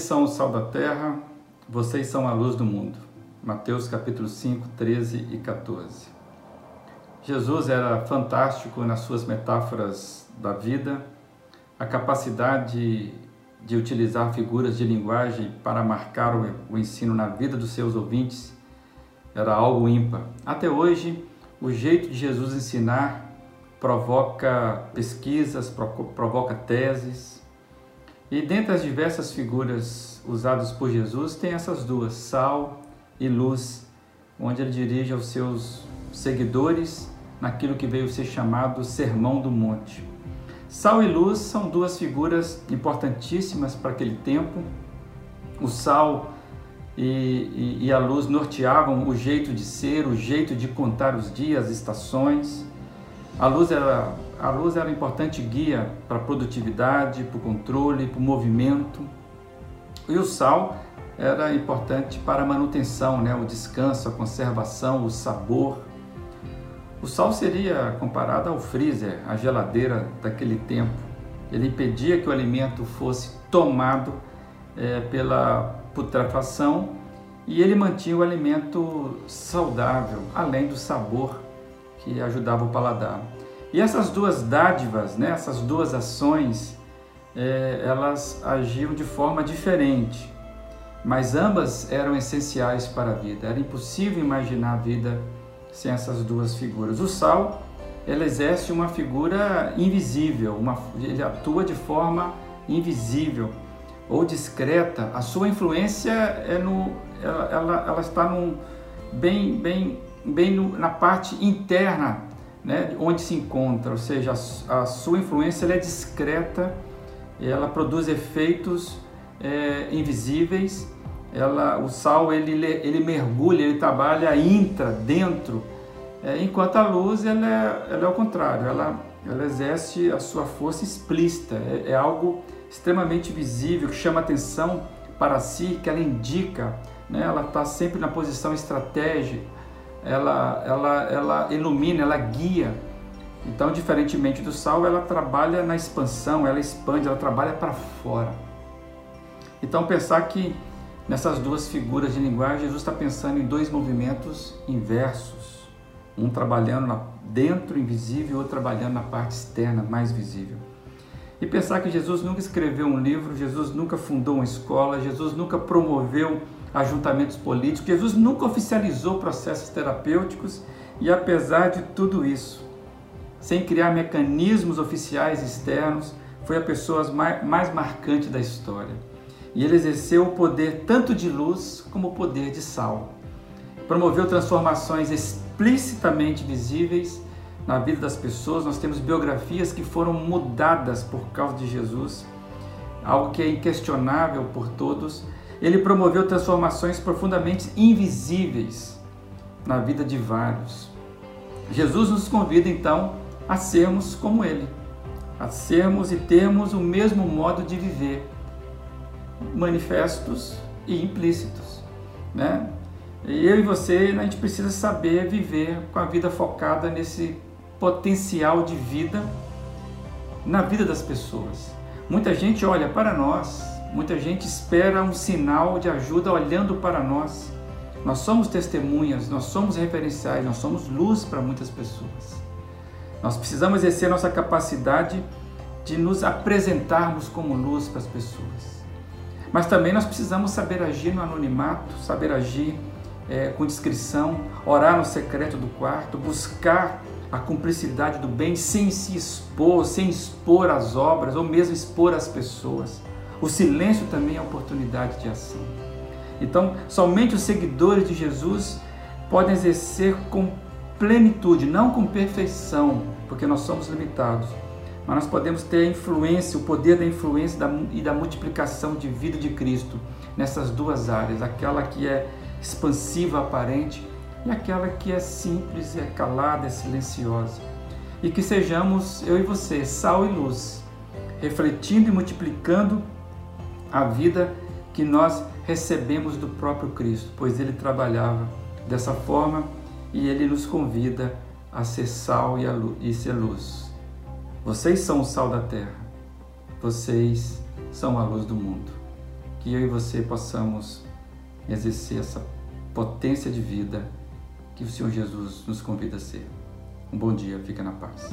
são o sal da terra, vocês são a luz do mundo. Mateus capítulo 5, 13 e 14. Jesus era fantástico nas suas metáforas da vida, a capacidade de utilizar figuras de linguagem para marcar o ensino na vida dos seus ouvintes era algo ímpar. Até hoje, o jeito de Jesus ensinar provoca pesquisas, provoca teses. E dentre as diversas figuras usadas por Jesus, tem essas duas, sal e luz, onde ele dirige aos seus seguidores naquilo que veio ser chamado Sermão do Monte. Sal e luz são duas figuras importantíssimas para aquele tempo. O sal e, e, e, a luz norteavam o jeito de ser, o jeito de contar os dias, as estações. A luz era, a luz era um importante guia para a produtividade, para o controle, para o movimento. E o sal era importante para a manutenção, né? o descanso, a conservação, o sabor. O sal seria comparado ao freezer, a geladeira daquele tempo. Ele impedia que o alimento fosse tomado é, pela putrefação e ele mantinha o alimento saudável, além do sabor que ajudava o paladar. E essas duas dádivas, né, essas duas ações, é, elas agiam de forma diferente, mas ambas eram essenciais para a vida. Era impossível imaginar a vida sem essas duas figuras. O sal, ele exerce uma figura invisível, uma, ele atua de forma invisível ou discreta. A sua influência é no, ela, ela, ela está num, bem, bem, bem no, na parte interna, né, onde se encontra, ou seja, a, sua influência é discreta, ela produz efeitos é, invisíveis ela, o sal ele, ele mergulha, ele trabalha intra, dentro, é, enquanto a luz ela é, ela é o contrário, ela, ela exerce a sua força explícita, é, é algo extremamente visível, que chama atenção para si, que ela indica, né? ela está sempre na posição estratégica, ela, ela, ela ilumina, ela guia. Então, diferentemente do sal, ela trabalha na expansão, ela expande, ela trabalha para fora. Então, pensar que Nessas duas figuras de linguagem, Jesus está pensando em dois movimentos inversos, um trabalhando dentro invisível e outro trabalhando na parte externa mais visível. E pensar que Jesus nunca escreveu um livro, Jesus nunca fundou uma escola, Jesus nunca promoveu ajuntamentos políticos, Jesus nunca oficializou processos terapêuticos e apesar de tudo isso, sem criar mecanismos oficiais externos, foi a pessoa mais, marcante da história e ele exerceu o poder tanto de luz como o poder de sal. Promoveu transformações explicitamente visíveis na vida das pessoas. Nós temos biografias que foram mudadas por causa de Jesus, algo que é inquestionável por todos. Ele promoveu transformações profundamente invisíveis na vida de vários. Jesus nos convida então a sermos como ele, a sermos e termos o mesmo modo de viver manifestos e implícitos, né? Eu e você, a gente precisa saber viver com a vida focada nesse potencial de vida na vida das pessoas. Muita gente olha para nós, muita gente espera um sinal de ajuda olhando para nós. Nós somos testemunhas, nós somos referenciais, nós somos luz para muitas pessoas. Nós precisamos exercer nossa capacidade de nos apresentarmos como luz para as pessoas. Mas também nós precisamos saber agir no anonimato, saber agir é, com discrição, orar no secreto do quarto, buscar a cumplicidade do bem sem se expor, sem expor as obras ou mesmo expor as pessoas. O silêncio também é oportunidade de ação. Então, somente os seguidores de Jesus podem exercer com plenitude, não com perfeição, porque nós somos limitados, mas nós podemos ter a influência, o poder da influência e da multiplicação de vida de Cristo nessas duas áreas, aquela que é expansiva, aparente, e aquela que é simples, é calada, é silenciosa. E que sejamos, eu e você, sal e luz, refletindo e multiplicando a vida que nós recebemos do próprio Cristo, pois ele trabalhava dessa forma e ele nos convida a ser sal e, a luz, e ser luz. Vocês são o sal da terra. Vocês são a luz do mundo. que eu e você possamos exercer essa potência de vida que o Senhor Jesus nos convida a ser. Um bom dia, fica na paz.